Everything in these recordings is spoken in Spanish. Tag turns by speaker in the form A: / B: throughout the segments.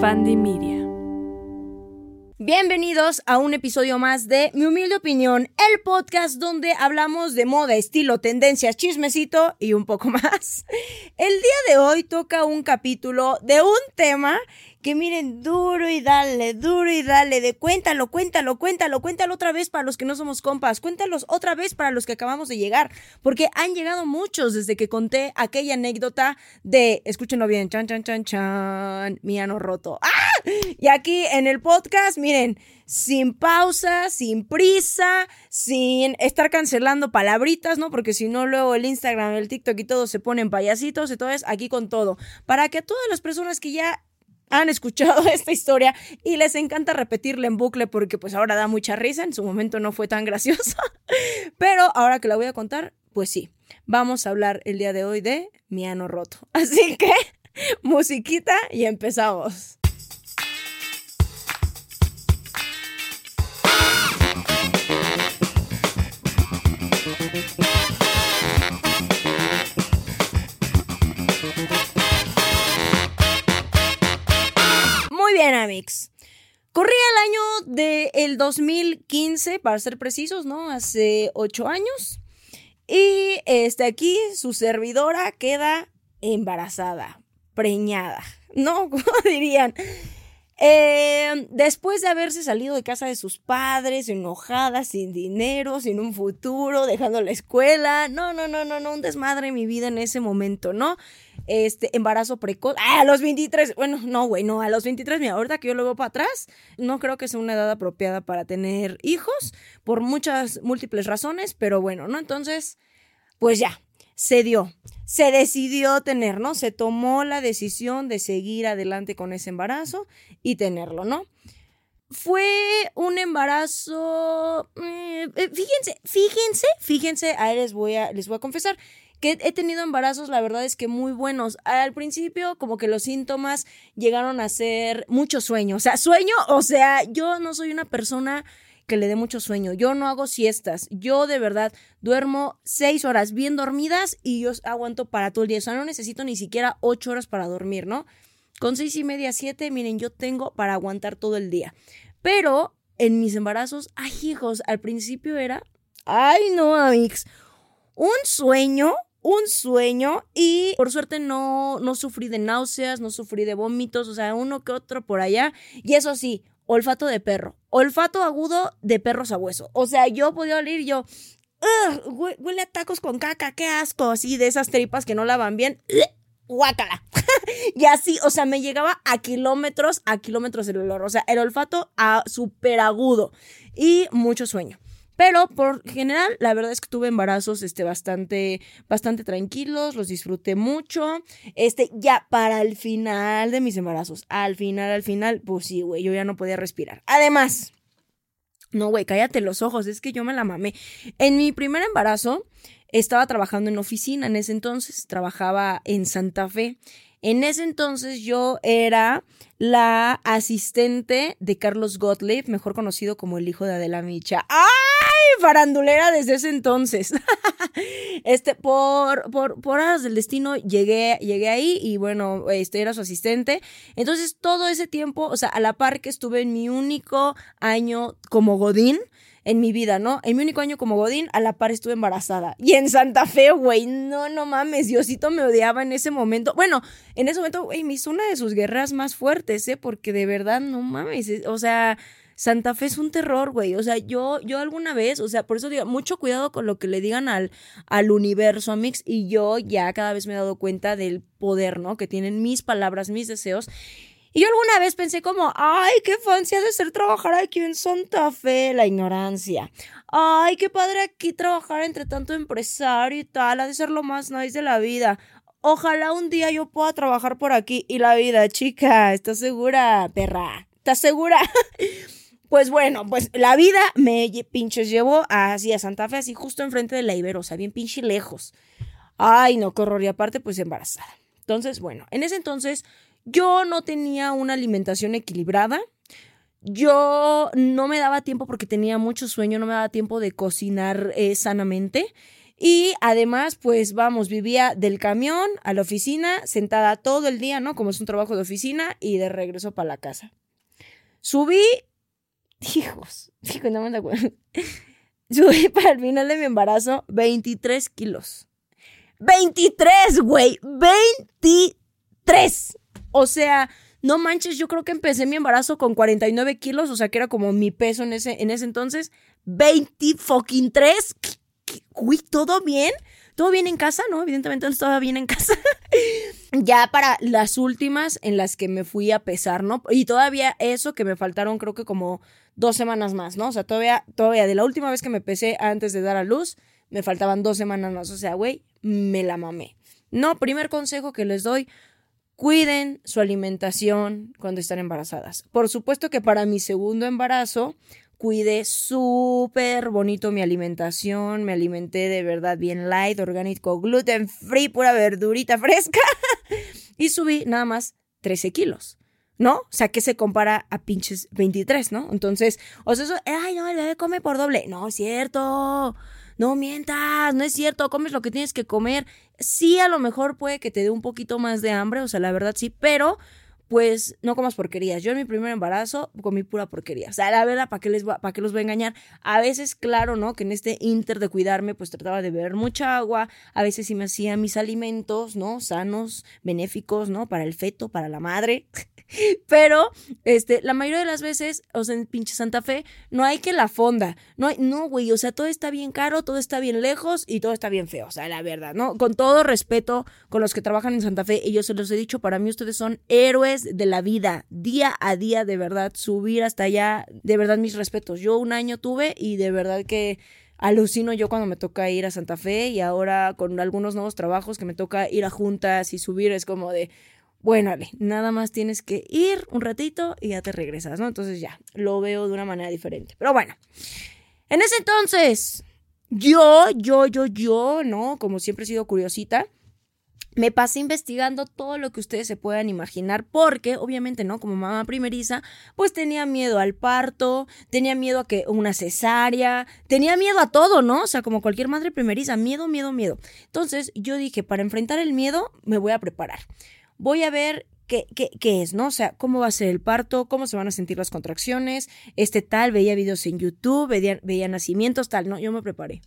A: Fandy Media.
B: Bienvenidos a un episodio más de Mi Humilde Opinión, el podcast donde hablamos de moda, estilo, tendencias, chismecito y un poco más. El día de hoy toca un capítulo de un tema que miren, duro y dale, duro y dale, de cuéntalo, cuéntalo, cuéntalo, cuéntalo otra vez para los que no somos compas, cuéntalos otra vez para los que acabamos de llegar, porque han llegado muchos desde que conté aquella anécdota de, escúchenlo bien, chan, chan, chan, chan, mi ano roto. ¡Ah! Y aquí en el podcast, miren, sin pausa, sin prisa, sin estar cancelando palabritas, ¿no? Porque si no, luego el Instagram, el TikTok y todo se ponen payasitos, entonces aquí con todo. Para que todas las personas que ya han escuchado esta historia y les encanta repetirla en bucle porque pues ahora da mucha risa, en su momento no fue tan graciosa, pero ahora que la voy a contar, pues sí, vamos a hablar el día de hoy de mi ano roto. Así que, musiquita y empezamos. Bien, Amix. Corría el año del 2015, para ser precisos, ¿no? Hace ocho años. Y este, aquí su servidora queda embarazada, preñada, ¿no? ¿Cómo dirían? Eh, después de haberse salido de casa de sus padres, enojada, sin dinero, sin un futuro, dejando la escuela. No, no, no, no, no, un desmadre en mi vida en ese momento, ¿no? Este, embarazo precoz. Ah, a los 23. Bueno, no, güey, no, a los 23, mira, ahorita que yo lo veo para atrás, no creo que sea una edad apropiada para tener hijos, por muchas múltiples razones, pero bueno, ¿no? Entonces, pues ya, se dio, se decidió tener, ¿no? Se tomó la decisión de seguir adelante con ese embarazo y tenerlo, ¿no? Fue un embarazo, eh, fíjense, fíjense, fíjense, a les voy a, les voy a confesar que he tenido embarazos, la verdad es que muy buenos. Al principio, como que los síntomas llegaron a ser mucho sueño. O sea, sueño, o sea, yo no soy una persona que le dé mucho sueño. Yo no hago siestas. Yo de verdad duermo seis horas bien dormidas y yo aguanto para todo el día. O sea, no necesito ni siquiera ocho horas para dormir, ¿no? Con seis y media, siete, miren, yo tengo para aguantar todo el día. Pero en mis embarazos, ay hijos, al principio era, ay no, amix, un sueño un sueño y por suerte no, no sufrí de náuseas, no sufrí de vómitos, o sea, uno que otro por allá. Y eso sí, olfato de perro, olfato agudo de perro sabueso. O sea, yo podía oler yo, huele a tacos con caca, qué asco, así de esas tripas que no lavan bien. Guácala. y así, o sea, me llegaba a kilómetros, a kilómetros el olor. O sea, el olfato a súper agudo y mucho sueño. Pero por general, la verdad es que tuve embarazos este, bastante, bastante tranquilos, los disfruté mucho. Este, ya para el final de mis embarazos, al final, al final, pues sí, güey, yo ya no podía respirar. Además, no, güey, cállate los ojos, es que yo me la mamé. En mi primer embarazo, estaba trabajando en oficina, en ese entonces trabajaba en Santa Fe. En ese entonces yo era la asistente de Carlos Gottlieb, mejor conocido como el hijo de Adela Micha. ¡Ay! Farandulera desde ese entonces. este, por, por, por horas del destino llegué, llegué ahí y bueno, este era su asistente. Entonces, todo ese tiempo, o sea, a la par que estuve en mi único año como Godín, en mi vida, ¿no? En mi único año como Godín, a la par estuve embarazada. Y en Santa Fe, güey, no, no mames, Diosito me odiaba en ese momento. Bueno, en ese momento, güey, me hizo una de sus guerras más fuertes, ¿eh? Porque de verdad, no mames, o sea... Santa Fe es un terror, güey. O sea, yo, yo alguna vez, o sea, por eso digo, mucho cuidado con lo que le digan al, al universo, Mix. Y yo ya cada vez me he dado cuenta del poder, ¿no? Que tienen mis palabras, mis deseos. Y yo alguna vez pensé como, ay, qué fancy de ser trabajar aquí en Santa Fe, la ignorancia. Ay, qué padre aquí trabajar entre tanto empresario y tal, ha de ser lo más nice de la vida. Ojalá un día yo pueda trabajar por aquí y la vida, chica, ¿estás segura, perra? ¿Estás segura? Pues bueno, pues la vida me pinches llevó así a Santa Fe, así justo enfrente de la Ibero, o sea, bien pinche lejos. Ay, no, qué horror. Y aparte, pues embarazada. Entonces, bueno, en ese entonces yo no tenía una alimentación equilibrada. Yo no me daba tiempo porque tenía mucho sueño, no me daba tiempo de cocinar eh, sanamente. Y además, pues vamos, vivía del camión a la oficina, sentada todo el día, ¿no? Como es un trabajo de oficina y de regreso para la casa. Subí, hijos, hijos, no me acuerdo. Subí para el final de mi embarazo 23 kilos. 23, güey, 23. O sea, no manches, yo creo que empecé mi embarazo con 49 kilos, o sea, que era como mi peso en ese, en ese entonces. 20 fucking 3 uy, ¿todo bien? ¿Todo bien en casa? No, evidentemente no estaba bien en casa. ya para las últimas en las que me fui a pesar, ¿no? Y todavía eso que me faltaron creo que como dos semanas más, ¿no? O sea, todavía, todavía de la última vez que me pesé antes de dar a luz, me faltaban dos semanas más. O sea, güey, me la mamé. No, primer consejo que les doy, cuiden su alimentación cuando están embarazadas. Por supuesto que para mi segundo embarazo cuidé súper bonito mi alimentación, me alimenté de verdad bien light, orgánico, gluten free, pura verdurita fresca y subí nada más 13 kilos. ¿No? O sea, que se compara a pinches 23, ¿no? Entonces, o sea, eso, ay, no, el bebé come por doble. No, es cierto. No mientas, no es cierto, comes lo que tienes que comer. Sí, a lo mejor puede que te dé un poquito más de hambre, o sea, la verdad sí, pero pues no comas porquerías. Yo en mi primer embarazo comí pura porquería. O sea, la verdad, ¿para qué, les ¿para qué los voy a engañar? A veces, claro, ¿no? Que en este inter de cuidarme, pues trataba de beber mucha agua. A veces sí me hacía mis alimentos, ¿no? Sanos, benéficos, ¿no? Para el feto, para la madre. Pero, este, la mayoría de las veces, o sea, en pinche Santa Fe, no hay que la fonda. No hay, no, güey, o sea, todo está bien caro, todo está bien lejos y todo está bien feo. O sea, la verdad, ¿no? Con todo respeto con los que trabajan en Santa Fe, y yo se los he dicho, para mí ustedes son héroes de la vida, día a día, de verdad, subir hasta allá, de verdad, mis respetos. Yo un año tuve y de verdad que alucino yo cuando me toca ir a Santa Fe y ahora con algunos nuevos trabajos que me toca ir a juntas y subir, es como de, bueno, nada más tienes que ir un ratito y ya te regresas, ¿no? Entonces ya, lo veo de una manera diferente. Pero bueno, en ese entonces, yo, yo, yo, yo, ¿no? Como siempre he sido curiosita. Me pasé investigando todo lo que ustedes se puedan imaginar, porque obviamente, ¿no? Como mamá primeriza, pues tenía miedo al parto, tenía miedo a que una cesárea, tenía miedo a todo, ¿no? O sea, como cualquier madre primeriza, miedo, miedo, miedo. Entonces yo dije, para enfrentar el miedo, me voy a preparar voy a ver qué, qué, qué, es, ¿no? O sea, cómo va a ser el parto, cómo se van a sentir las contracciones, este tal, veía videos en YouTube, veía, veía nacimientos, tal, ¿no? Yo me preparé.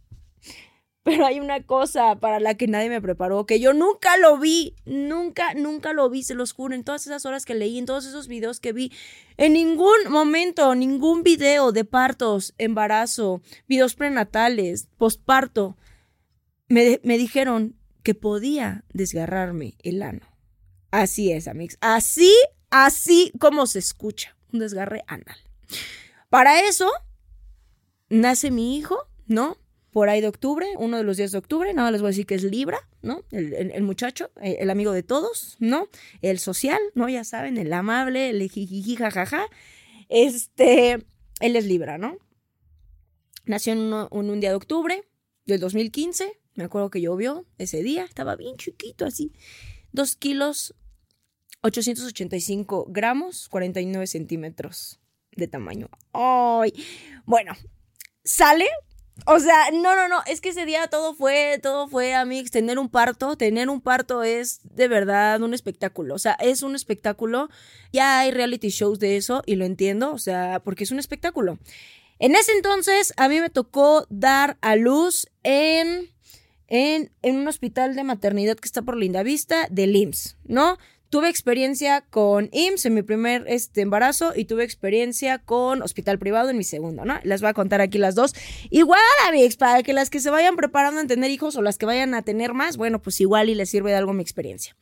B: Pero hay una cosa para la que nadie me preparó, que yo nunca lo vi, nunca, nunca lo vi, se los juro, en todas esas horas que leí, en todos esos videos que vi, en ningún momento, ningún video de partos, embarazo, videos prenatales, postparto, me, me dijeron que podía desgarrarme el ano. Así es, amigos. Así, así como se escucha. Un desgarre anal. Para eso, nace mi hijo, ¿no? Por ahí de octubre, uno de los días de octubre, nada les voy a decir que es Libra, ¿no? El, muchacho, eh, el, amigo de todos, ¿no? El social, ¿no? Ya saben, el amable, el jijiji, jajaja. Este, él es Libra, ¿no? Nació en, un día de octubre del 2015. Me acuerdo que llovió ese día, estaba bien chiquito así. Dos kilos 885 gramos, 49 centímetros de tamaño. ¡Ay! Bueno, sale. O sea, no, no, no, es que ese día todo fue, todo fue, a mí, tener un parto, tener un parto es de verdad un espectáculo, o sea, es un espectáculo, ya hay reality shows de eso y lo entiendo, o sea, porque es un espectáculo. En ese entonces, a mí me tocó dar a luz en, en, en un hospital de maternidad que está por Linda Vista, de LIMS, ¿no? Tuve experiencia con IMSS en mi primer este, embarazo y tuve experiencia con hospital privado en mi segundo, ¿no? Les voy a contar aquí las dos. Igual, amigos, para que las que se vayan preparando a tener hijos o las que vayan a tener más, bueno, pues igual y les sirve de algo mi experiencia.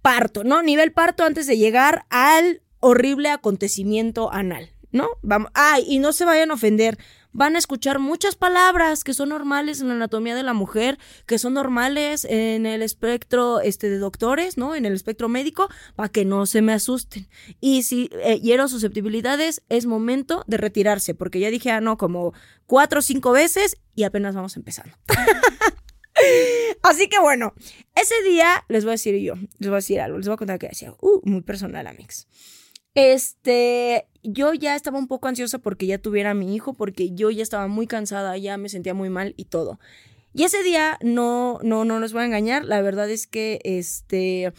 B: Parto, ¿no? Nivel parto antes de llegar al horrible acontecimiento anal, ¿no? Vamos, ay, y no se vayan a ofender van a escuchar muchas palabras que son normales en la anatomía de la mujer, que son normales en el espectro este, de doctores, ¿no? En el espectro médico, para que no se me asusten. Y si eh, hiero susceptibilidades, es momento de retirarse, porque ya dije, ah, no, como cuatro o cinco veces y apenas vamos empezando. Así que bueno, ese día les voy a decir yo, les voy a decir algo, les voy a contar que decía, uh, muy personal, amigos. Este, yo ya estaba un poco ansiosa porque ya tuviera a mi hijo, porque yo ya estaba muy cansada, ya me sentía muy mal y todo. Y ese día, no, no, no nos voy a engañar, la verdad es que este,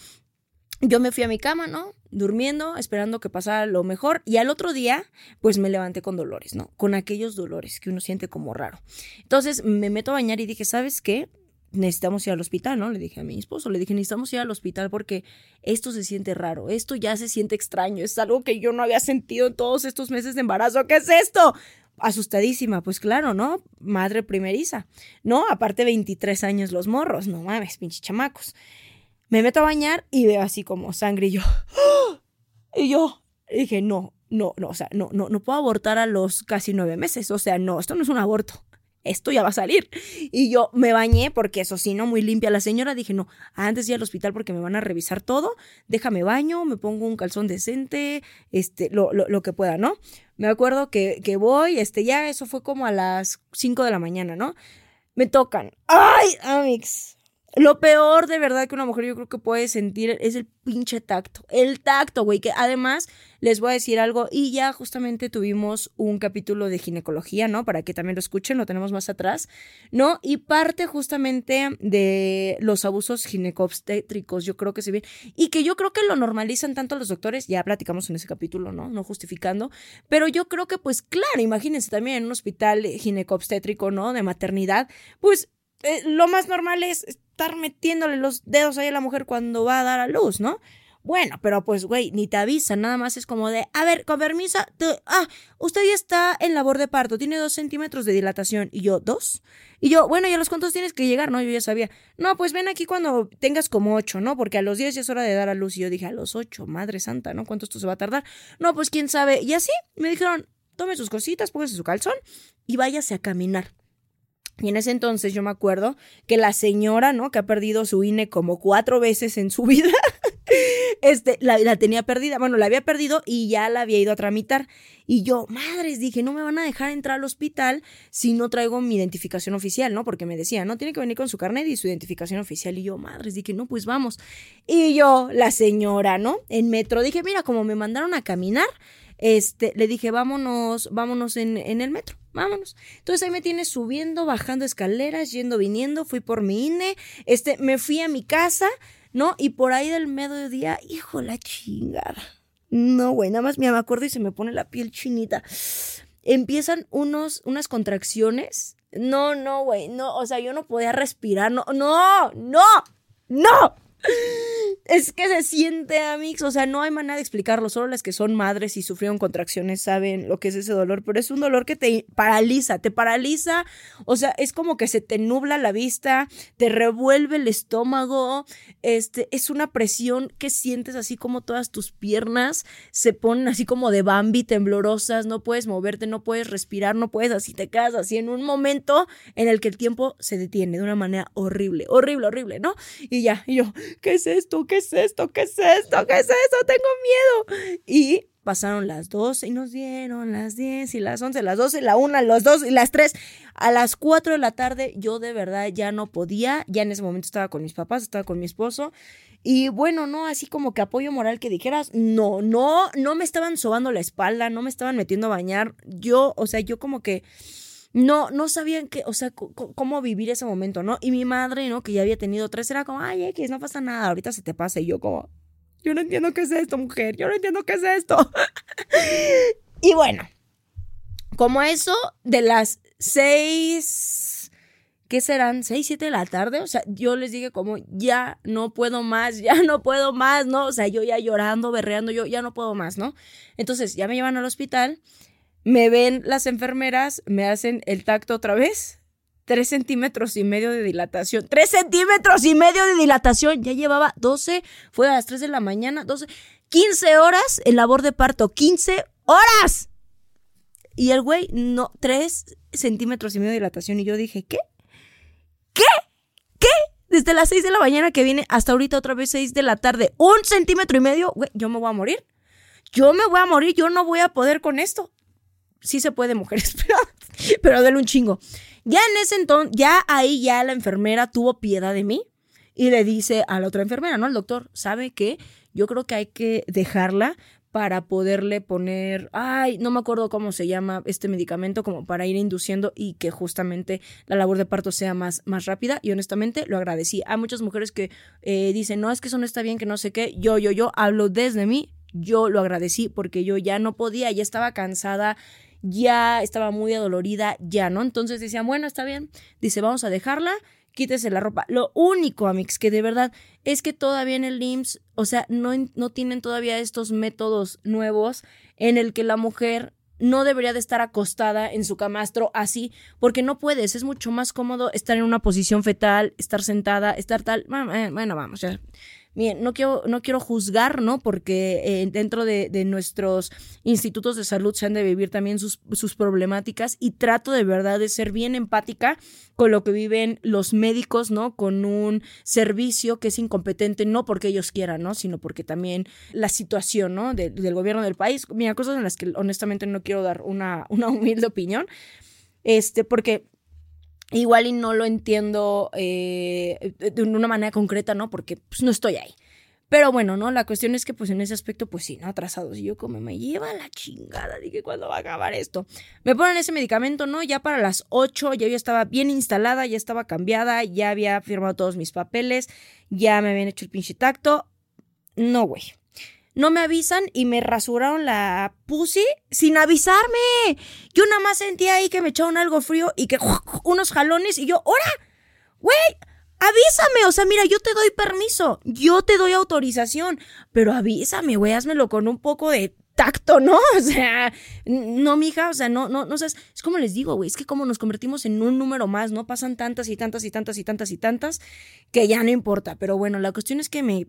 B: yo me fui a mi cama, ¿no? Durmiendo, esperando que pasara lo mejor. Y al otro día, pues me levanté con dolores, ¿no? Con aquellos dolores que uno siente como raro. Entonces me meto a bañar y dije, ¿sabes qué? Necesitamos ir al hospital, ¿no? Le dije a mi esposo, le dije, necesitamos ir al hospital porque esto se siente raro, esto ya se siente extraño, es algo que yo no había sentido en todos estos meses de embarazo, ¿qué es esto? Asustadísima, pues claro, ¿no? Madre primeriza, ¿no? Aparte 23 años los morros, no mames, pinches chamacos. Me meto a bañar y veo así como sangre y yo, ¡Ah! y yo dije, no, no, no, o sea, no, no, no puedo abortar a los casi nueve meses, o sea, no, esto no es un aborto esto ya va a salir. Y yo me bañé porque eso sí, no muy limpia la señora. Dije, no, antes ir al hospital porque me van a revisar todo, déjame baño, me pongo un calzón decente, este, lo, lo, que pueda, ¿no? Me acuerdo que, que, voy, este, ya eso fue como a las 5 de la mañana, ¿no? Me tocan. ¡Ay, Amix! Lo peor de verdad que una mujer yo creo que puede sentir es el pinche tacto. El tacto, güey, que además les voy a decir algo y ya justamente tuvimos un capítulo de ginecología, ¿no? Para que también lo escuchen, lo tenemos más atrás, ¿no? Y parte justamente de los abusos ginecobstétricos, yo creo que se ve, y que yo creo que lo normalizan tanto los doctores, ya platicamos en ese capítulo, ¿no? No justificando, pero yo creo que pues claro, imagínense también en un hospital ginecobstétrico, ¿no? De maternidad, pues eh, lo más normal es estar metiéndole los dedos ahí a la mujer cuando va a dar a luz, ¿no? Bueno, pero pues, güey, ni te avisan, nada más es como de, a ver, con permiso, ah, usted ya está en labor de parto, tiene dos centímetros de dilatación. Y yo, ¿dos? Y yo, bueno, ¿y a los cuántos tienes que llegar? No, yo ya sabía. No, pues ven aquí cuando tengas como ocho, ¿no? Porque a los diez ya es hora de dar a luz. Y yo dije, a los ocho, madre santa, ¿no? ¿Cuánto esto se va a tardar? No, pues quién sabe. Y así me dijeron, tome sus cositas, póngase su calzón y váyase a caminar. Y en ese entonces yo me acuerdo que la señora, ¿no? Que ha perdido su INE como cuatro veces en su vida, este, la, la, tenía perdida. Bueno, la había perdido y ya la había ido a tramitar. Y yo, madres, dije, no me van a dejar entrar al hospital si no traigo mi identificación oficial, ¿no? Porque me decía, no, tiene que venir con su carnet y su identificación oficial. Y yo, madres, dije, no, pues vamos. Y yo, la señora, ¿no? En metro, dije, mira, como me mandaron a caminar, este, le dije, vámonos, vámonos en, en el metro vámonos. Entonces ahí me tienes subiendo, bajando escaleras, yendo, viniendo, fui por mi INE, este, me fui a mi casa, ¿no? Y por ahí del mediodía, hijo la chingada. No, güey, nada más me acuerdo y se me pone la piel chinita. Empiezan unos, unas contracciones. No, no, güey, no, o sea, yo no podía respirar, no, no, no, no. Es que se siente, Amix. O sea, no hay manera de explicarlo. Solo las que son madres y sufrieron contracciones saben lo que es ese dolor. Pero es un dolor que te paraliza, te paraliza. O sea, es como que se te nubla la vista, te revuelve el estómago. Este, es una presión que sientes así como todas tus piernas se ponen así como de Bambi, temblorosas. No puedes moverte, no puedes respirar, no puedes así. Te quedas así en un momento en el que el tiempo se detiene de una manera horrible, horrible, horrible, ¿no? Y ya, y yo, ¿qué es esto? ¿Qué es esto? ¿Qué es esto? ¿Qué es esto? Tengo miedo. Y pasaron las 12 y nos dieron las 10 y las 11, las 12, la 1, las 2 y las 3. A las 4 de la tarde yo de verdad ya no podía, ya en ese momento estaba con mis papás, estaba con mi esposo. Y bueno, no así como que apoyo moral que dijeras, no, no, no me estaban sobando la espalda, no me estaban metiendo a bañar. Yo, o sea, yo como que no, no sabían qué, o sea, cómo vivir ese momento, ¿no? Y mi madre, ¿no? Que ya había tenido tres, era como, ay, X, no pasa nada, ahorita se te pasa. Y yo como, yo no entiendo qué es esto, mujer, yo no entiendo qué es esto. y bueno, como eso de las seis, ¿qué serán? Seis, siete de la tarde, o sea, yo les dije como, ya no puedo más, ya no puedo más, ¿no? O sea, yo ya llorando, berreando, yo ya no puedo más, ¿no? Entonces ya me llevan al hospital me ven las enfermeras, me hacen el tacto otra vez. Tres centímetros y medio de dilatación. Tres centímetros y medio de dilatación. Ya llevaba 12, fue a las 3 de la mañana, 12, 15 horas en labor de parto. 15 horas. Y el güey, no, tres centímetros y medio de dilatación. Y yo dije, ¿qué? ¿Qué? ¿Qué? Desde las 6 de la mañana que viene hasta ahorita otra vez 6 de la tarde. Un centímetro y medio. Güey, yo me voy a morir. Yo me voy a morir. Yo no voy a poder con esto sí se puede, mujeres, pero, pero un chingo. Ya en ese entonces, ya ahí ya la enfermera tuvo piedad de mí y le dice a la otra enfermera, ¿no? El doctor, ¿sabe qué? Yo creo que hay que dejarla para poderle poner, ay, no me acuerdo cómo se llama este medicamento, como para ir induciendo y que justamente la labor de parto sea más, más rápida. Y honestamente lo agradecí. Hay muchas mujeres que eh, dicen, no, es que eso no está bien, que no sé qué. Yo, yo, yo hablo desde mí. Yo lo agradecí porque yo ya no podía, ya estaba cansada ya estaba muy adolorida, ya, ¿no? Entonces decían, bueno, está bien, dice, vamos a dejarla quítese la ropa. Lo único, Amix, que de verdad es que todavía en el IMSS, o sea, no, no tienen todavía estos métodos nuevos en el que la mujer no debería de estar acostada en su camastro así, porque no puedes, es mucho más cómodo estar en una posición fetal, estar sentada, estar tal, eh, bueno, vamos, ya Bien, no quiero, no quiero juzgar, ¿no? Porque eh, dentro de, nuestros institutos de salud se han de vivir también sus, sus, problemáticas y trato de verdad de ser bien empática con lo que viven los médicos, ¿no? Con un servicio que es incompetente, no porque ellos quieran, ¿no? Sino porque también la situación, ¿no? del gobierno del país. Mira, cosas en las que honestamente no quiero dar una, una humilde opinión. Este, porque Igual y no lo entiendo eh, de una manera concreta, ¿no? Porque pues no estoy ahí. Pero bueno, ¿no? La cuestión es que pues en ese aspecto pues sí, ¿no? Atrasados. Y yo como me lleva la chingada, dije, ¿cuándo va a acabar esto? Me ponen ese medicamento, ¿no? Ya para las 8, ya yo estaba bien instalada, ya estaba cambiada, ya había firmado todos mis papeles, ya me habían hecho el pinche tacto. No, güey no me avisan y me rasuraron la pussy sin avisarme. Yo nada más sentía ahí que me echaron algo frío y que unos jalones y yo, ¡hora! ¡Güey! Avísame, o sea, mira, yo te doy permiso, yo te doy autorización, pero avísame, güey, házmelo con un poco de tacto, ¿no? O sea, no, mija, o sea, no, no, no sé, es como les digo, güey, es que como nos convertimos en un número más, ¿no? Pasan tantas y tantas y tantas y tantas y tantas que ya no importa, pero bueno, la cuestión es que me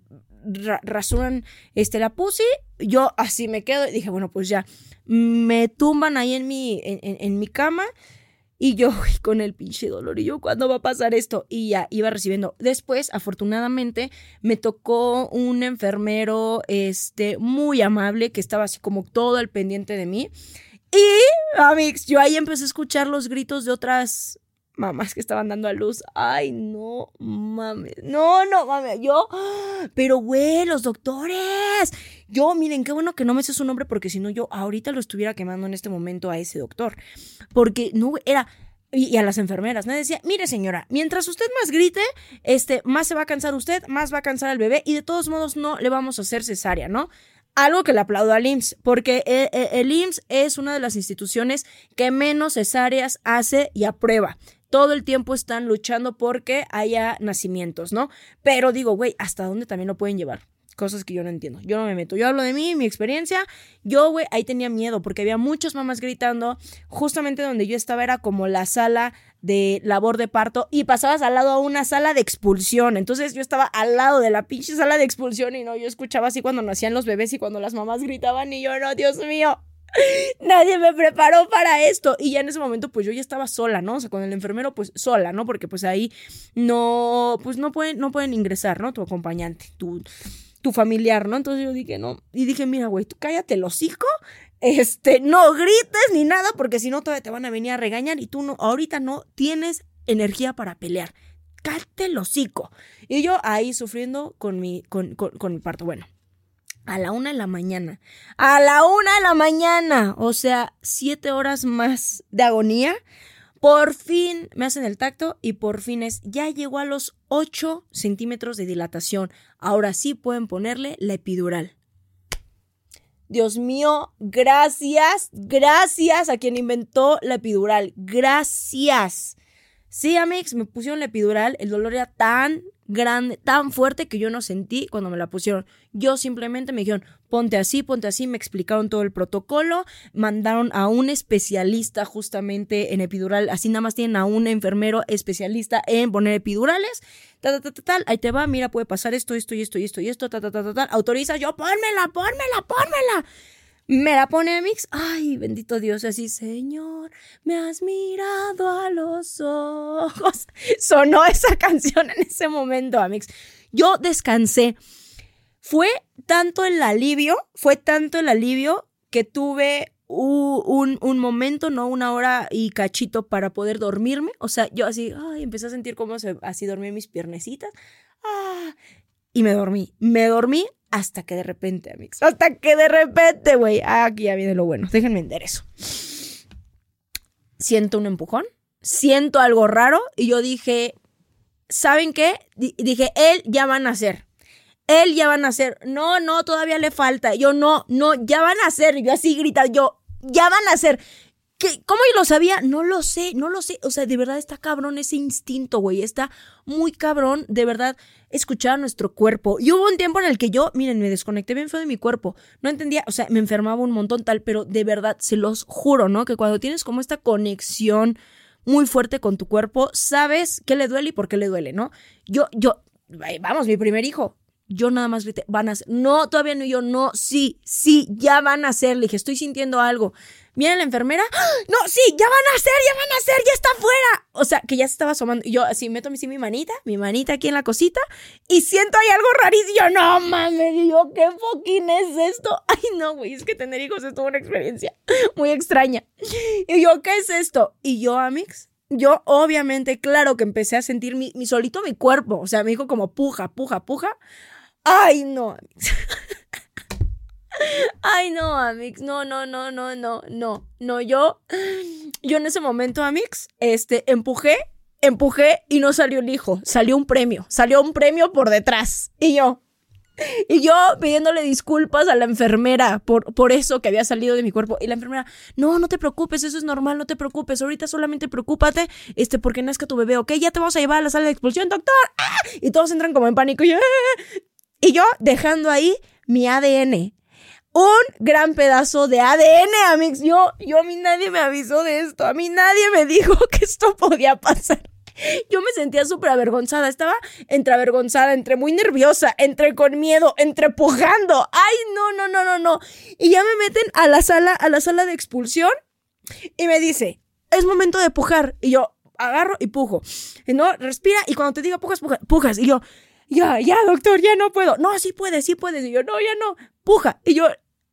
B: rasuran este, la pussy, yo así me quedo y dije, bueno, pues ya, me tumban ahí en mi, en, en mi cama y yo con el pinche dolor, y yo, ¿cuándo va a pasar esto? Y ya iba recibiendo. Después, afortunadamente, me tocó un enfermero este, muy amable que estaba así como todo al pendiente de mí. Y, Amix, yo ahí empecé a escuchar los gritos de otras mamás que estaban dando a luz. Ay, no mames. No, no mames. Yo, pero güey, los doctores. Yo, miren, qué bueno que no me sé su nombre porque si no yo ahorita lo estuviera quemando en este momento a ese doctor. Porque no, era y, a las enfermeras, ¿no? Decía, mire señora, mientras usted más grite, este, más se va a cansar usted, más va a cansar al bebé y de todos modos no le vamos a hacer cesárea, ¿no? Algo que le aplaudo al IMSS, porque el, eh, el IMSS es una de las instituciones que menos cesáreas hace y aprueba todo el tiempo están luchando porque haya nacimientos, ¿no? Pero digo, güey, ¿hasta dónde también lo pueden llevar? Cosas que yo no entiendo. Yo no me meto. Yo hablo de mí, mi experiencia. Yo, güey, ahí tenía miedo porque había muchas mamás gritando. Justamente donde yo estaba era como la sala de labor de parto y pasabas al lado a una sala de expulsión. Entonces yo estaba al lado de la pinche sala de expulsión y no, yo escuchaba así cuando nacían los bebés y cuando las mamás gritaban y yo, no, Dios mío. Nadie me preparó para esto. Y ya en ese momento, pues yo ya estaba sola, ¿no? O sea, con el enfermero, pues sola, ¿no? Porque pues ahí no, pues no pueden, no pueden ingresar, ¿no? Tu acompañante, tu, tu familiar, ¿no? Entonces yo dije, no. Y dije, mira, güey, tú cállate el hocico. Este, no grites ni nada, porque si no, todavía te van a venir a regañar y tú no, ahorita no tienes energía para pelear. Cállate el hocico. Y yo ahí sufriendo con mi, con, con, con mi parto. Bueno, a la una de la mañana. A la una de la mañana. O sea, siete horas más de agonía. Por fin me hacen el tacto y por fin es, ya llegó a los 8 centímetros de dilatación. Ahora sí pueden ponerle la epidural. Dios mío, gracias, gracias a quien inventó la epidural. Gracias. Sí, Amix, me pusieron la epidural. El dolor era tan grande, tan fuerte que yo no sentí cuando me la pusieron. Yo simplemente me dijeron, ponte así, ponte así, me explicaron todo el protocolo, mandaron a un especialista justamente en epidural, así nada más tienen a un enfermero especialista en poner epidurales, tal, ahí te va, mira, puede pasar esto, esto y esto y esto autoriza, yo, pónmela, pónmela, pónmela. Me la pone Amix. Ay, bendito Dios, así, Señor, me has mirado a los ojos. Sonó esa canción en ese momento, Amix. Yo descansé. Fue tanto el alivio, fue tanto el alivio que tuve un, un, momento, no una hora y cachito para poder dormirme. O sea, yo así, ay, empecé a sentir cómo se, así dormí mis piernecitas. Ah, y me dormí. Me dormí Hasta que de repente, amigos. Hasta que de repente, güey. Aquí ya viene lo bueno. Déjenme eso. Siento un empujón. Siento algo raro. Y yo dije, ¿saben qué? dije, él ya van a hacer. Él ya van a hacer. No, no, todavía le falta. Yo no, no, ya van a hacer. Yo así grita, yo, ya van a hacer. ¿Cómo yo lo sabía? No lo sé, no lo sé. O sea, de verdad está cabrón ese instinto, güey. Está muy cabrón, de verdad, escuchar a nuestro cuerpo. Y hubo un tiempo en el que yo, miren, me desconecté bien feo de mi cuerpo. No entendía, o sea, me enfermaba un montón tal, pero de verdad, se los juro, ¿no? Que cuando tienes como esta conexión muy fuerte con tu cuerpo, sabes qué le duele y por qué le duele, ¿no? Yo, yo, vamos, mi primer hijo, yo nada más grité, van a ser, no, todavía no, yo no, sí, sí, ya van a ser, le dije, estoy sintiendo algo. Viene la enfermera, ¡Ah! no, sí, ya van a hacer, ya van a hacer, ya está afuera. O sea, que ya se estaba asomando. Yo así meto así mi manita, mi manita aquí en la cosita, y siento ahí algo rarísimo. Yo, no mames, yo, ¿qué fucking es esto? Ay, no, güey, es que tener hijos es toda una experiencia muy extraña. Y yo, ¿qué es esto? Y yo, Amix, yo obviamente, claro que empecé a sentir mi, mi solito mi cuerpo. O sea, me dijo como puja, puja, puja. Ay, no, Amix. Ay, no, Amix, no, no, no, no, no, no, no, yo, yo en ese momento, Amix, este, empujé, empujé y no salió el hijo, salió un premio, salió un premio por detrás. Y yo, y yo pidiéndole disculpas a la enfermera por, por eso que había salido de mi cuerpo. Y la enfermera, no, no te preocupes, eso es normal, no te preocupes. Ahorita solamente preocúpate este, porque nazca tu bebé, ¿ok? Ya te vamos a llevar a la sala de expulsión, doctor. ¡Ah! Y todos entran como en pánico. Yo, ah". Y yo dejando ahí mi ADN un gran pedazo de ADN, amigos. Yo, yo a mí nadie me avisó de esto. A mí nadie me dijo que esto podía pasar. Yo me sentía súper avergonzada. Estaba entre avergonzada, entre muy nerviosa, entre con miedo, entre pujando. Ay, no, no, no, no, no. Y ya me meten a la sala, a la sala de expulsión y me dice, es momento de pujar. Y yo agarro y pujo. Y no, respira y cuando te diga pujas, pujas. pujas. Y yo, ya, ya, doctor, ya no puedo. No, sí puedes, sí puedes. Y yo, no, ya no, puja. Y yo,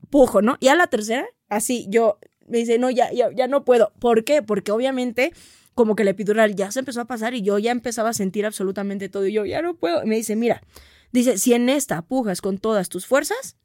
B: pujo, ¿no? Y a la tercera, así, yo, me dice, no, ya, ya, ya no puedo. ¿Por qué? Porque obviamente, como que la epidural ya se empezó a pasar y yo ya empezaba a sentir absolutamente todo. Y yo, ya no puedo. Y me dice, mira, dice, si en esta pujas con todas tus fuerzas,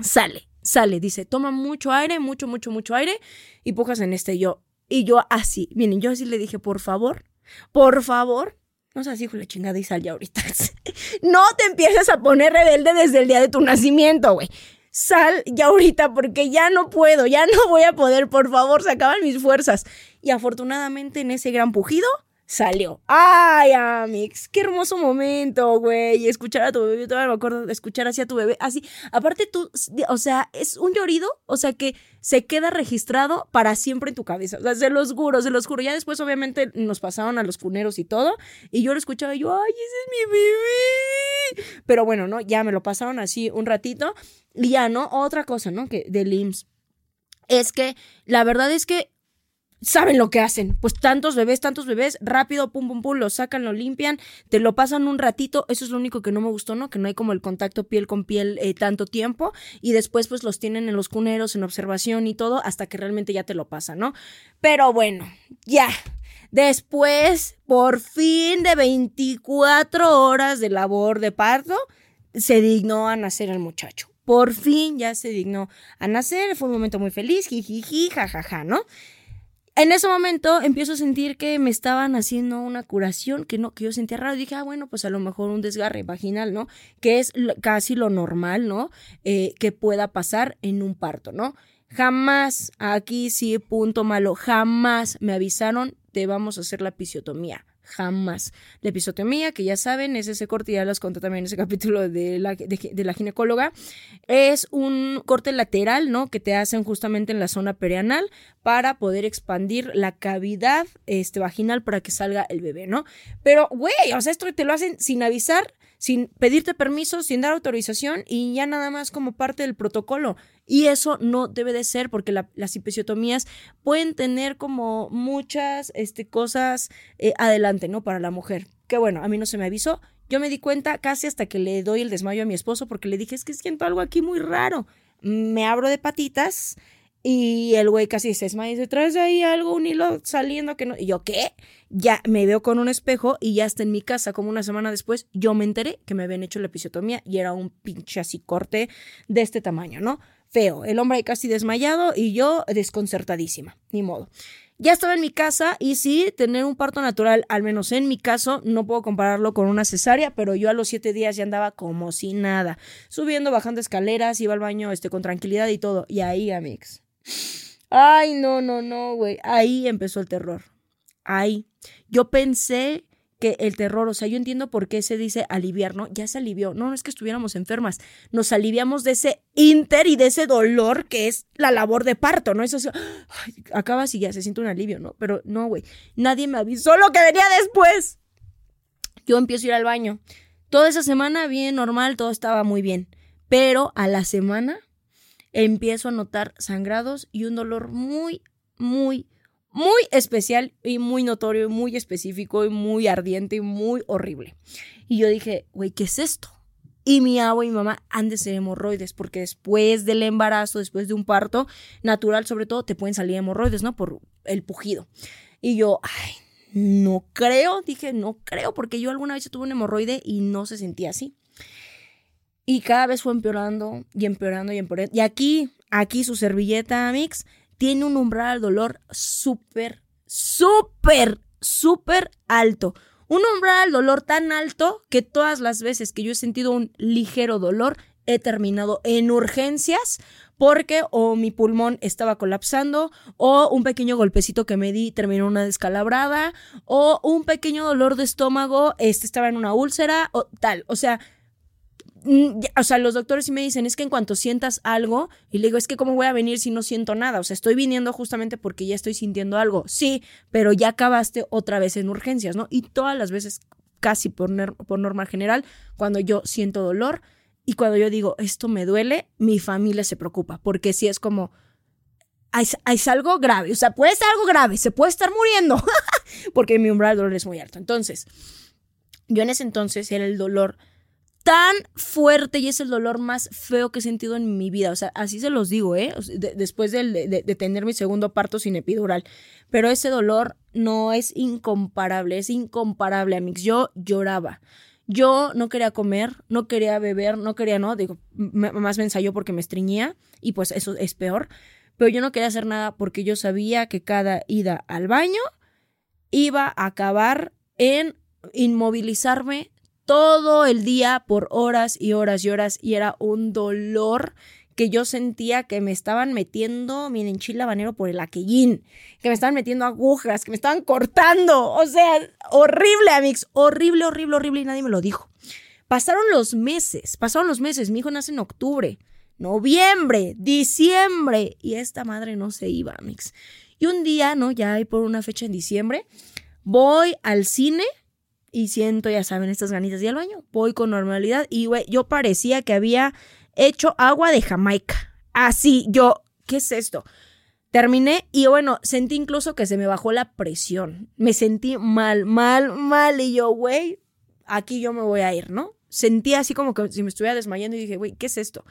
B: sale, sale. Dice, toma mucho aire, mucho, mucho, mucho aire y pujas en este. Yo, y yo así, miren, yo así le dije, por favor, por favor, no seas hijo de la chingada y sal ya ahorita. no te empieces a poner rebelde desde el día de tu nacimiento, güey. Sal ya ahorita porque ya no puedo, ya no voy a poder, por favor, se acaban mis fuerzas. Y afortunadamente en ese gran pujido, salió. Ay, Amix, qué hermoso momento, güey. Escuchar a tu bebé, yo todavía me acuerdo de escuchar así a tu bebé. Así, aparte tú, o sea, es un llorido, o sea, que se queda registrado para siempre en tu cabeza. O sea, se los juro, se los juro. Ya después, obviamente, nos pasaron a los cuneros y todo. Y yo lo escuchaba y yo, ay, ese es mi bebé. Pero bueno, ¿no? Ya me lo pasaron así un ratito. Y ya, ¿no? Otra cosa, ¿no? Que del IMSS. Es que la verdad es que saben lo que hacen. Pues tantos bebés, tantos bebés, rápido, pum, pum, pum, lo sacan, lo limpian, te lo pasan un ratito. Eso es lo único que no me gustó, ¿no? Que no hay como el contacto piel con piel eh, tanto tiempo. Y después, pues los tienen en los cuneros, en observación y todo, hasta que realmente ya te lo pasan, ¿no? Pero bueno, ya. Después, por fin de 24 horas de labor de parto, se dignó a nacer el muchacho. Por fin ya se dignó a nacer, fue un momento muy feliz, jijiji, jajaja, ¿no? En ese momento empiezo a sentir que me estaban haciendo una curación que no, que yo sentía raro. dije, ah, bueno, pues a lo mejor un desgarre vaginal, ¿no? Que es casi lo normal, ¿no? Eh, que pueda pasar en un parto, ¿no? Jamás, aquí sí, punto malo, jamás me avisaron, te vamos a hacer la episiotomía jamás. La episotomía, que ya saben, es ese corte, ya las conté también en ese capítulo de la, de, la ginecóloga, es un corte lateral, ¿no? Que te hacen justamente en la zona perianal para poder expandir la cavidad este, vaginal para que salga el bebé, ¿no? Pero, güey, o sea, esto te lo hacen sin avisar sin pedirte permiso, sin dar autorización y ya nada más como parte del protocolo. Y eso no debe de ser porque las episiotomías pueden tener como muchas este, cosas eh, adelante, ¿no? Para la mujer. Que bueno, a mí no se me avisó. Yo me di cuenta casi hasta que le doy el desmayo a mi esposo porque le dije, es que siento algo aquí muy raro. Me abro de patitas Y el güey casi desmaya y dice, ¿traes ahí algo, un hilo saliendo que no? Y yo, ¿qué? Ya me veo con un espejo y ya está en mi casa como una semana después, yo me enteré que me habían hecho la episiotomía y era un pinche así corte de este tamaño, ¿no? Feo. El hombre ahí casi desmayado y yo desconcertadísima. Ni modo. Ya estaba en mi casa y sí, tener un parto natural, al menos en mi caso, no puedo compararlo con una cesárea, pero yo a los siete días ya andaba como si nada, subiendo, bajando escaleras, iba al baño este, con tranquilidad y todo. Y ahí, amigos. Ay, no, no, no, güey. Ahí empezó el terror. Ahí. Yo pensé que el terror, o sea, yo entiendo por qué se dice aliviar, ¿no? Ya se alivió. No, no es que estuviéramos enfermas. Nos aliviamos de ese inter y de ese dolor que es la labor de parto, ¿no? Eso es, acabas y ya se siente un alivio, ¿no? Pero no, güey. Nadie me avisó lo que venía después. Yo empiezo a ir al baño. Toda esa semana bien, normal, todo estaba muy bien. Pero a la semana empiezo a notar sangrados y un dolor muy, muy, muy especial y muy notorio y muy específico y muy ardiente y muy horrible. Y yo dije, güey, ¿qué es esto? Y mi agua y mi mamá han de ser hemorroides, porque después del embarazo, después de un parto natural, sobre todo, te pueden salir hemorroides, ¿no? Por el pujido. Y yo, ay, no creo, dije, no creo, porque yo alguna vez tuve un hemorroide y no se sentía así. Y cada vez fue empeorando y empeorando y empeorando. Y aquí, aquí su servilleta Mix tiene un umbral al dolor súper, súper, súper alto. Un umbral al dolor tan alto que todas las veces que yo he sentido un ligero dolor he terminado en urgencias porque o mi pulmón estaba colapsando o un pequeño golpecito que me di terminó una descalabrada o un pequeño dolor de estómago este estaba en una úlcera o tal, o sea, o sea, los doctores sí me dicen, es que en cuanto sientas algo, y le digo, es que cómo voy a venir si no siento nada, o sea, estoy viniendo justamente porque ya estoy sintiendo algo, sí, pero ya acabaste otra vez en urgencias, ¿no? Y todas las veces, casi por, por norma general, cuando yo siento dolor y cuando yo digo, esto me duele, mi familia se preocupa, porque si es como, es algo grave, o sea, puede ser algo grave, se puede estar muriendo, porque mi umbral de dolor es muy alto. Entonces, yo en ese entonces era el dolor tan fuerte y es el dolor más feo que he sentido en mi vida. O sea, así se los digo, ¿eh? después de, tener mi segundo parto sin epidural. Pero ese dolor no es incomparable, es incomparable, amigos. Yo lloraba. Yo no quería comer, no quería beber, no quería, no, digo, más me ensayó porque me estreñía y pues eso es peor. Pero yo no quería hacer nada porque yo sabía que cada ida al baño iba a acabar en inmovilizarme todo el día por horas y horas y horas y era un dolor que yo sentía que me estaban metiendo, miren, chile habanero por el aquellín, que me estaban metiendo agujas, que me estaban cortando. O sea, horrible, Amix, horrible, horrible, horrible y nadie me lo dijo. Pasaron los meses, pasaron los meses, mi hijo nace en octubre, noviembre, diciembre y esta madre no se iba, Amix. Y un día, ¿no? Ya hay por una fecha en diciembre, voy al cine y siento, ya saben, estas ganitas de al baño. Voy con normalidad y, güey, yo parecía que había hecho agua de Jamaica. Así, yo, ¿qué es esto? Terminé y bueno, sentí incluso que se me bajó la presión. Me sentí mal, mal, mal y yo, güey, aquí yo me voy a ir, ¿no? Sentí así como que si me estuviera desmayando y dije, güey, ¿qué es esto?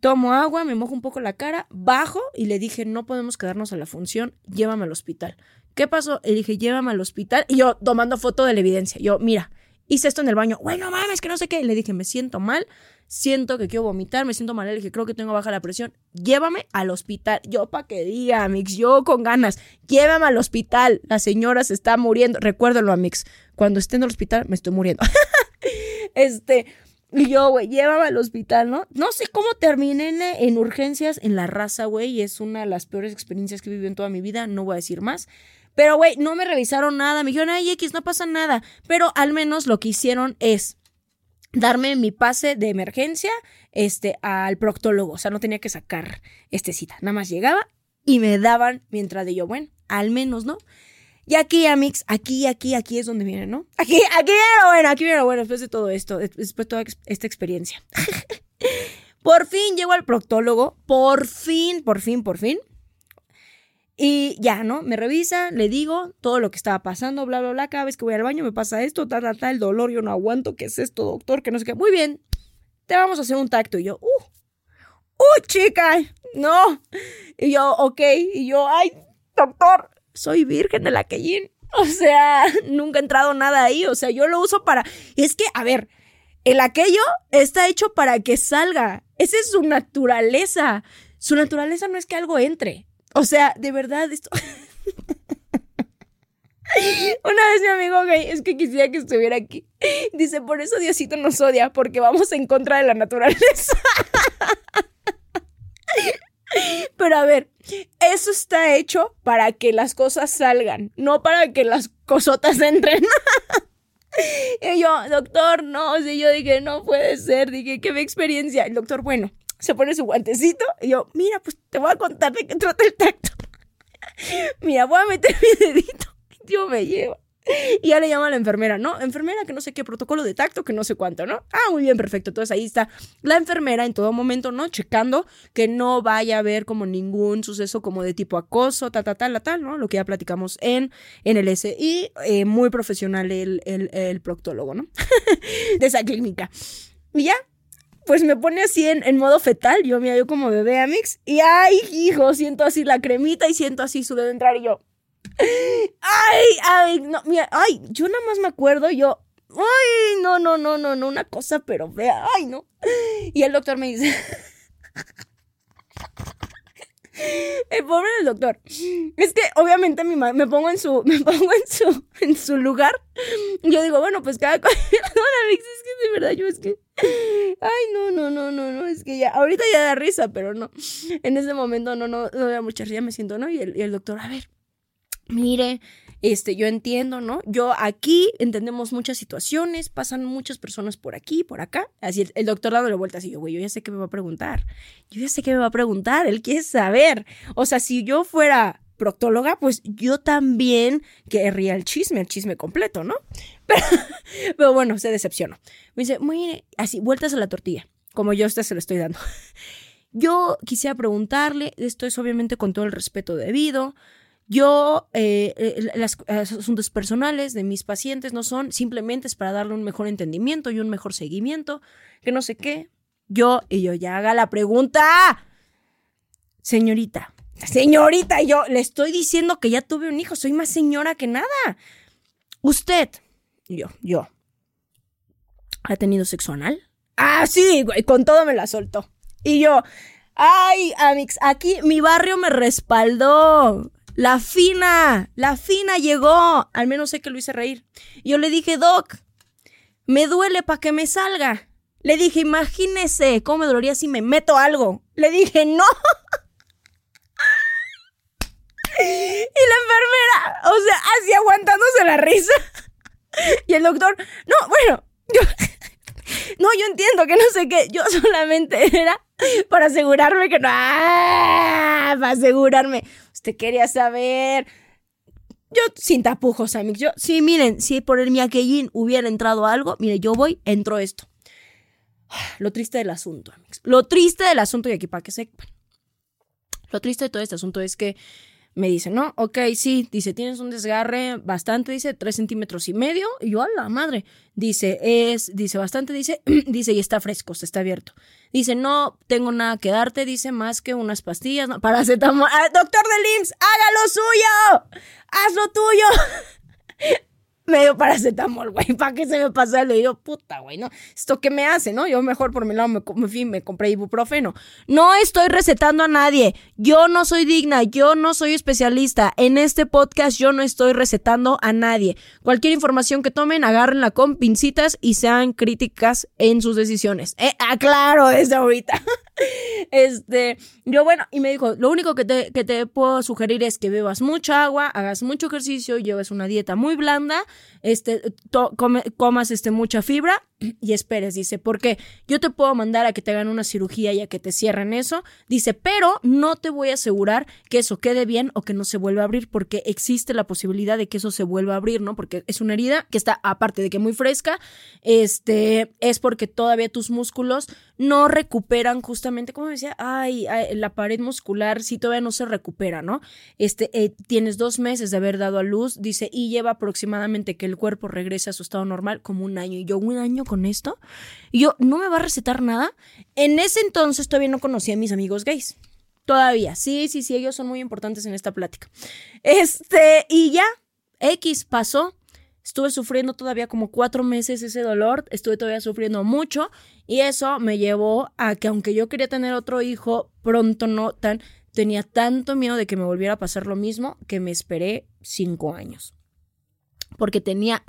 B: Tomo agua, me mojo un poco la cara, bajo y le dije, no podemos quedarnos a la función, llévame al hospital. ¿Qué pasó? Le dije, llévame al hospital. Y yo tomando foto de la evidencia. Yo, mira, hice esto en el baño. Bueno, mames, que no sé qué. Le dije, me siento mal, siento que quiero vomitar, me siento mal. Le dije, creo que tengo baja la presión. Llévame al hospital. Yo, pa' que diga, Amix, yo con ganas. Llévame al hospital. La señora se está muriendo. Recuérdalo, Amix. Cuando esté en el hospital, me estoy muriendo. este. Y yo, güey, llévame al hospital, ¿no? No sé cómo terminé en, en urgencias en la raza, güey, y es una de las peores experiencias que he vivido en toda mi vida, no voy a decir más. Pero, güey, no me revisaron nada. Me dijeron, ay, X, no pasa nada. Pero al menos lo que hicieron es darme mi pase de emergencia este, al proctólogo. O sea, no tenía que sacar este cita. Nada más llegaba y me daban mientras de yo, bueno, al menos, ¿no? Y aquí, Amix, aquí, aquí, aquí es donde viene, ¿no? Aquí, aquí viene bueno, aquí viene bueno, después de todo esto, después de toda esta experiencia. por fin llego al proctólogo, por fin, por fin, por fin. Y ya, ¿no? Me revisa, le digo todo lo que estaba pasando, bla, bla, bla. Cada vez que voy al baño me pasa esto, tal, tal, tal, el dolor, yo no aguanto. ¿Qué es esto, doctor? Que no sé qué. Muy bien, te vamos a hacer un tacto. Y yo, ¡uh! chica, no. Y yo, ok, y yo, ay, doctor, soy virgen de la. O sea, nunca ha entrado nada ahí. O sea, yo lo uso para. Es que, a ver, el aquello está hecho para que salga. Esa es su naturaleza. Su naturaleza no es que algo entre. O sea, de verdad, esto. Una vez mi amigo gay, es que quisiera que estuviera aquí. Dice, por eso Diosito nos odia, porque vamos en contra de la naturaleza. Pero a ver, eso está hecho para que las cosas salgan, no para que las cosotas entren. y yo, doctor, no, o yo dije, no puede ser, dije, qué experiencia. El doctor, bueno, se pone su guantecito y yo, mira, pues te voy a contar de qué trata el tacto. mira, voy a meter mi dedito y Dios me lleva. Y ya le llama a la enfermera, ¿no? Enfermera que no sé qué protocolo de tacto, que no sé cuánto, ¿no? Ah, muy bien, perfecto. Entonces ahí está la enfermera en todo momento, ¿no? Checando que no vaya a haber como ningún suceso como de tipo acoso, tal, tal, tal, tal, ¿no? Lo que ya platicamos en, en el SI. Eh, muy profesional el, el, el proctólogo, ¿no? de esa clínica. Y ya, pues me pone así en, en, modo fetal. Yo me yo como bebé Amix. Y ay, hijo, siento así la cremita y siento así su dedo entrar. Y yo, Ay, ay, no, mira, ay, yo nada más me acuerdo, yo, ay, no, no, no, no, no, una cosa, pero vea, ay, no. Y el doctor me dice, el pobre del doctor. Es que obviamente mi me pongo en su, me pongo en su, en su lugar. Yo digo, bueno, pues cada cosa. Es que de verdad yo es que. Ay, no, no, no, no, no, es que ya, ahorita ya da risa, pero no. En ese momento no, no, no da mucha risa, me siento, ¿no? Y el, y el doctor, a ver, mire, este, yo entiendo, ¿no? Yo aquí entendemos muchas situaciones, pasan muchas personas por aquí, por acá. Así el, doctor dándole vueltas y yo, güey, yo ya sé qué me va a preguntar. Yo ya sé qué me va a preguntar, él quiere saber. O sea, si yo fuera proctóloga, pues yo también querría el chisme, el chisme completo, ¿no? Pero, pero bueno, se decepcionó. Me dice, mire, así, vueltas a la tortilla, como yo a usted se lo estoy dando. Yo quisiera preguntarle, esto es obviamente con todo el respeto debido, yo, eh, eh los asuntos personales de mis pacientes no son simplemente para darle un mejor entendimiento y un mejor seguimiento, que no sé qué. Yo, y yo ya haga la pregunta. Señorita, señorita, yo le estoy diciendo que ya tuve un hijo, soy más señora que nada. Usted, yo, yo, ¿ha tenido sexo anal? Ah, sí, güey, con todo me la soltó. Y yo, ay, Amix, aquí mi barrio me respaldó. La fina, la fina llegó. Al menos sé que lo hice reír. Yo le dije, Doc, me duele para que me salga. Le dije, imagínese cómo me dolería si me meto algo. Le dije, no. y la enfermera, o sea, así aguantándose la risa. y el doctor, no, bueno, yo, no, yo entiendo que no sé qué. Yo solamente era para asegurarme que no. ¡Ah! Para asegurarme. Usted quería saber. Yo sin tapujos, amigos. Yo, sí, miren, si por el miaquellín hubiera entrado algo, mire, yo voy, entro esto. Lo triste del asunto, amigos. Lo triste del asunto, y aquí para que sepan. Lo triste de todo este asunto es que me dice, no, ok, sí, dice, tienes un desgarre bastante, dice, tres centímetros y medio. Y yo, a la madre, dice, es, dice, bastante, dice, dice, y está fresco, se está abierto. Dice, no tengo nada que darte, dice, más que unas pastillas, no, paracetamol. Ah, doctor de IMSS, haga lo suyo, haz lo tuyo. medio paracetamol, güey, ¿para qué se me pasa? Le digo, puta, güey, ¿no? ¿Esto qué me hace, no? Yo mejor por mi lado me, me, me compré ibuprofeno. No estoy recetando a nadie. Yo no soy digna, yo no soy especialista. En este podcast yo no estoy recetando a nadie. Cualquier información que tomen, agárrenla con pincitas y sean críticas en sus decisiones. Eh, aclaro desde ahorita. este, yo, bueno, y me dijo, lo único que te, que te puedo sugerir es que bebas mucha agua, hagas mucho ejercicio, lleves una dieta muy blanda este, comas este, mucha fibra y esperes, dice, porque yo te puedo mandar a que te hagan una cirugía y a que te cierren eso, dice, pero no te voy a asegurar que eso quede bien o que no se vuelva a abrir, porque existe la posibilidad de que eso se vuelva a abrir, ¿no? Porque es una herida que está, aparte de que muy fresca, este, es porque todavía tus músculos no recuperan justamente, como decía, ay, la pared muscular sí todavía no se recupera, ¿no? Este, eh, tienes dos meses de haber dado a luz, dice, y lleva aproximadamente que el cuerpo regrese a su estado normal como un año, y yo un año con esto. Y yo, ¿no me va a recetar nada? En ese entonces todavía no conocía a mis amigos gays. Todavía. Sí, sí, sí, ellos son muy importantes en esta plática. Este, y ya, X pasó. Estuve sufriendo todavía como cuatro meses ese dolor, estuve todavía sufriendo mucho y eso me llevó a que aunque yo quería tener otro hijo, pronto no tan, tenía tanto miedo de que me volviera a pasar lo mismo que me esperé cinco años porque tenía,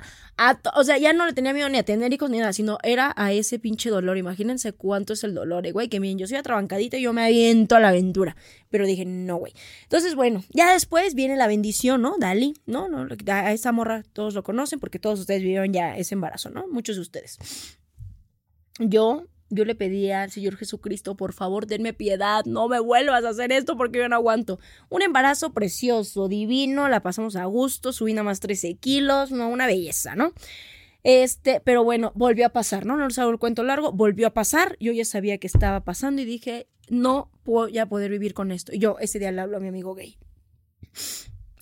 B: o sea, ya no le tenía miedo ni a tener hijos ni nada, sino era a ese pinche dolor. Imagínense cuánto es el dolor, eh, güey, que miren, yo soy atrabancadita y yo me aviento a la aventura, pero dije, no, güey. Entonces, bueno, ya después viene la bendición, ¿no? Dali, ¿no? no a esa morra todos lo conocen porque todos ustedes vivieron ya ese embarazo, ¿no? Muchos de ustedes. Yo yo le pedía al Señor Jesucristo, por favor, denme piedad, no me vuelvas a hacer esto porque yo no aguanto. Un embarazo precioso, divino, la pasamos a gusto, subí nada más 13 kilos, no, una belleza, ¿no? Este, pero bueno, volvió a pasar, ¿no? No les hago el cuento largo, volvió a pasar, yo ya sabía que estaba pasando y dije, no puedo ya poder vivir con esto. Yo ese día le hablo a mi amigo gay.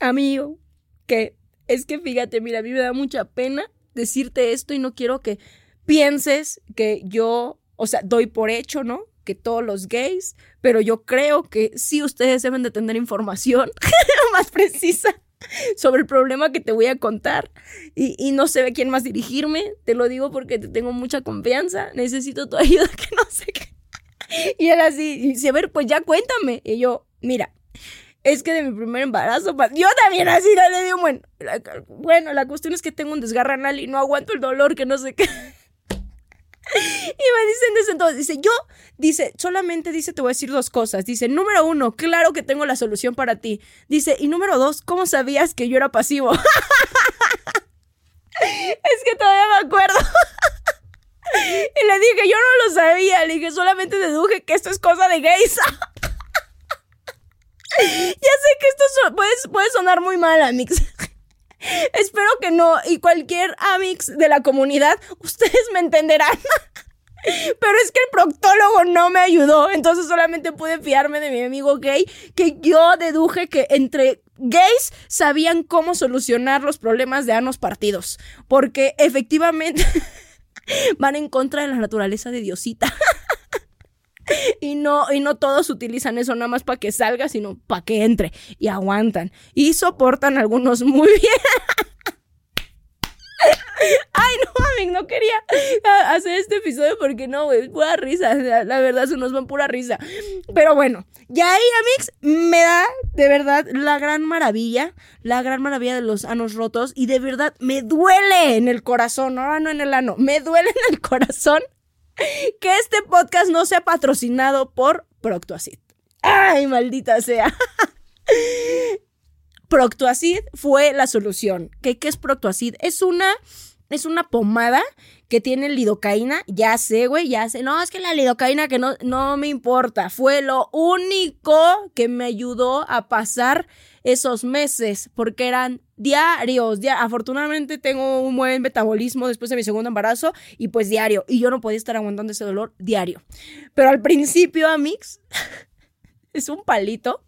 B: Amigo, que es que fíjate, mira, a mí me da mucha pena decirte esto y no quiero que pienses que yo o sea, doy por hecho, ¿no? Que todos los gays, pero yo creo que sí ustedes deben de tener información más precisa sobre el problema que te voy a contar y, no sé a quién más dirigirme, te lo digo porque te tengo mucha confianza, necesito tu ayuda, que no sé qué. Y él así, y dice, a ver, pues ya cuéntame. Y yo, mira, es que de mi primer embarazo, yo también así le digo, bueno, bueno, la cuestión es que tengo un desgarro anal y no aguanto el dolor, que no sé qué. Y me dicen desde entonces, dice, yo, dice, solamente dice, te voy a decir dos cosas. Dice, número uno, claro que tengo la solución para ti. Dice, y número dos, ¿cómo sabías que yo era pasivo? es que todavía me acuerdo. y le dije, yo no lo sabía. Le dije, solamente deduje que esto es cosa de gays. ya sé que esto puede, puede sonar muy mal, Amix. Espero que no. Y cualquier Amix de la comunidad, ustedes me entenderán. Pero es que el proctólogo no me ayudó, entonces solamente pude fiarme de mi amigo gay, que yo deduje que entre gays sabían cómo solucionar los problemas de anos partidos, porque efectivamente van en contra de la naturaleza de Diosita. y no, y no todos utilizan eso nada más para que salga, sino para que entre. Y aguantan. Y soportan algunos muy bien. Ay, no, Amix, no quería hacer este episodio porque no, güey, pura risa. La, verdad, se nos van pura risa. Pero bueno, ya ahí, Amix, me da de verdad la gran maravilla, la gran maravilla de los anos rotos. Y de verdad, me duele en el corazón, ahora no en el ano, me duele en el corazón que este podcast no sea patrocinado por Proctoacid. Ay, maldita sea. Proctoacid fue la solución. ¿Qué, ¿Qué, es Proctoacid? Es una, es una pomada que tiene lidocaína. Ya sé, güey, ya sé. No, es que la lidocaína que no, no me importa. Fue lo único que me ayudó a pasar esos meses porque eran diarios. Afortunadamente tengo un buen metabolismo después de mi segundo embarazo y pues diario. Y yo no podía estar aguantando ese dolor diario. Pero al principio, Amix, es un palito.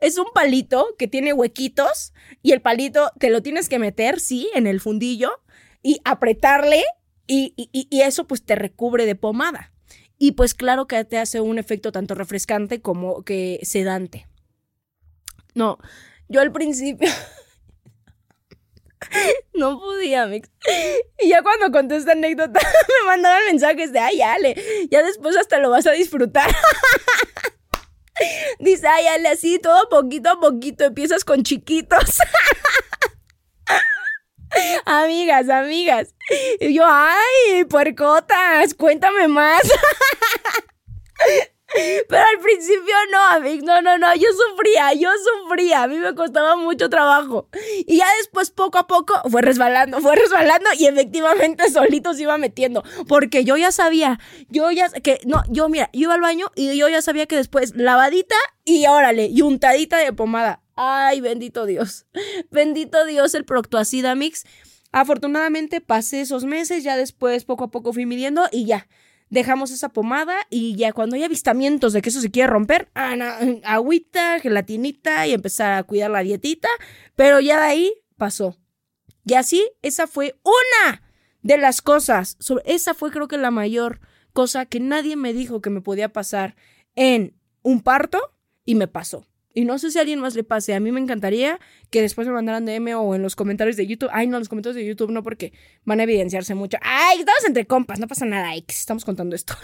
B: Es un palito que tiene huequitos y el palito te lo tienes que meter, sí, en el fundillo y apretarle y, y eso pues te recubre de pomada. Y pues claro que te hace un efecto tanto refrescante como que sedante. No, yo al principio no podía, mix. Y ya cuando conté esta anécdota, me mandaban mensajes de, ay, Ale, ya después hasta lo vas a disfrutar. Dice, ay, Ale, así todo poquito a poquito, empiezas con chiquitos. Amigas, amigas. Y yo, ay, puercotas, cuéntame más. Pero al principio no, Amix, no, no, no, yo sufría, yo sufría, a mí me costaba mucho trabajo. Y ya después, poco a poco, fue resbalando, fue resbalando y efectivamente solito se iba metiendo. Porque yo ya sabía, yo ya, que, no, yo mira, yo iba al baño y yo ya sabía que después lavadita y órale, y untadita de pomada. Ay, bendito Dios, bendito Dios el Proctoacida Mix. Afortunadamente pasé esos meses, ya después poco a poco fui midiendo y ya dejamos esa pomada y ya cuando hay avistamientos de que eso se quiere romper, ah, agüita, gelatinita y empezar a cuidar la dietita, pero ya de ahí pasó. Y así, esa fue una de las cosas, sobre, esa fue creo que la mayor cosa que nadie me dijo que me podía pasar en un parto y me pasó. Y no sé si a alguien más le pase. A mí me encantaría que después me mandaran DM o en los comentarios de YouTube. Ay, no, los comentarios de YouTube no, porque van a evidenciarse mucho. Ay, estamos entre compas, no pasa nada. Estamos contando esto.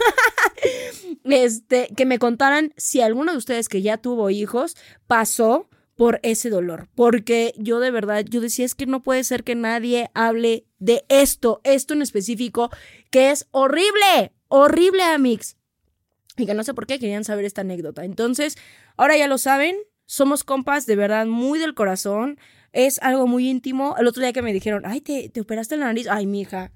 B: este, que me contaran si alguno de ustedes que ya tuvo hijos pasó por ese dolor. Porque yo de verdad, yo decía, es que no puede ser que nadie hable de esto, esto en específico, que es horrible, horrible, Amix. Y que no sé por qué querían saber esta anécdota. Entonces, ahora ya lo saben, somos compas de verdad muy del corazón. Es algo muy íntimo. El otro día que me dijeron, ay, ¿te, te operaste la nariz? Ay, mija.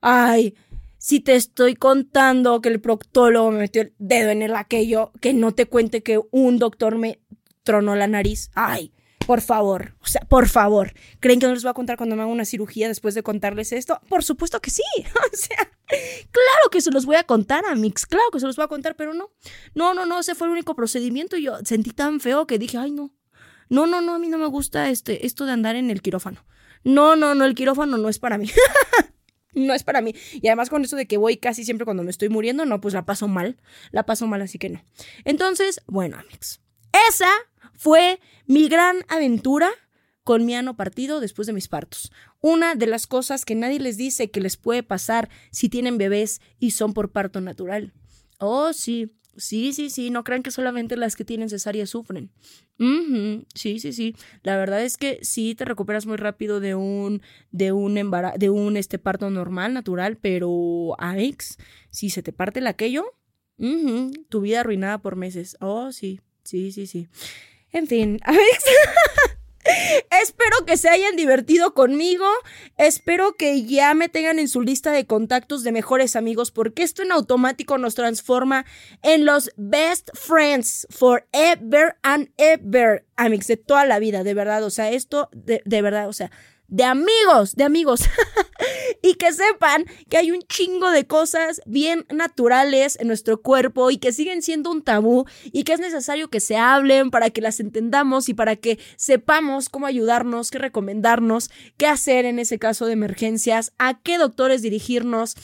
B: Ay, si te estoy contando que el proctólogo me metió el dedo en el aquello, que no te cuente que un doctor me tronó la nariz. Ay, por favor, o sea, por favor. ¿Creen que no les voy a contar cuando me haga una cirugía después de contarles esto? Por supuesto que sí. O sea, claro que se los voy a contar, Amix. Claro que se los voy a contar, pero no. No, no, no, ese fue el único procedimiento y yo sentí tan feo que dije, ay, no. No, no, no, a mí no me gusta este, esto de andar en el quirófano. No, no, no, el quirófano no es para mí. no es para mí. Y además con eso de que voy casi siempre cuando me estoy muriendo, no, pues la paso mal. La paso mal, así que no. Entonces, bueno, Amix. Esa fue mi gran aventura con mi ano partido después de mis partos. Una de las cosas que nadie les dice que les puede pasar si tienen bebés y son por parto natural. Oh, sí, sí, sí, sí, no crean que solamente las que tienen cesárea sufren. Sí, sí, sí. La verdad es que sí te recuperas muy rápido de un, de un embarazo, de un este parto normal, natural, pero Alex, si se te parte el aquello, tu vida arruinada por meses. Oh, sí, sí, sí, sí. En fin, Espero que se hayan divertido conmigo. Espero que ya me tengan en su lista de contactos de mejores amigos, porque esto en automático nos transforma en los best friends forever and ever, amigos, de toda la vida, de verdad. O sea, esto, de, de verdad, o sea, de amigos, de amigos. y que sepan que hay un chingo de cosas bien naturales en nuestro cuerpo y que siguen siendo un tabú y que es necesario que se hablen para que las entendamos y para que sepamos cómo ayudarnos, qué recomendarnos, qué hacer en ese caso de emergencias, a qué doctores dirigirnos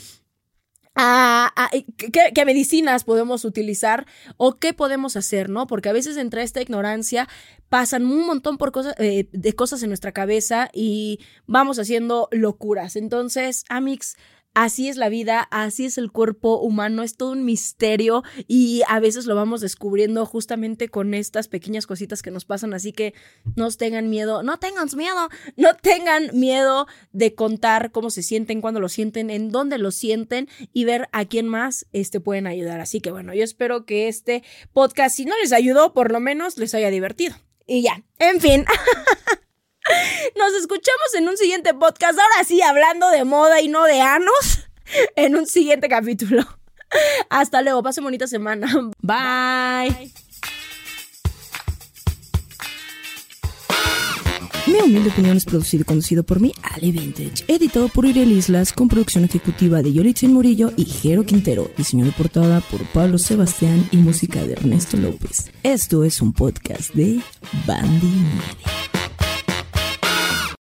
B: a, ¿qué, medicinas podemos utilizar o qué podemos hacer, ¿no? Porque a veces entre esta ignorancia pasan un montón por cosas, eh, de cosas en nuestra cabeza y vamos haciendo locuras. Entonces, Amix, Así es la vida, así es el cuerpo humano, es todo un misterio y a veces lo vamos descubriendo justamente con estas pequeñas cositas que nos pasan, así que no tengan miedo, no tengan miedo, no tengan miedo de contar cómo se sienten, cuándo lo sienten, en dónde lo sienten y ver a quién más este, pueden ayudar. Así que bueno, yo espero que este podcast, si no les ayudó, por lo menos les haya divertido. Y ya, en fin. Nos escuchamos en un siguiente podcast. Ahora sí, hablando de moda y no de anos, en un siguiente capítulo. Hasta luego, pase bonita semana. Bye. Mi humilde opinión es producido y conducido por mí, Ale Vintage, editado por Uriel Islas, con producción ejecutiva de Yolitzin Murillo y Jero Quintero, diseño de portada por Pablo Sebastián y música de Ernesto López. Esto es un podcast de Bandy Media.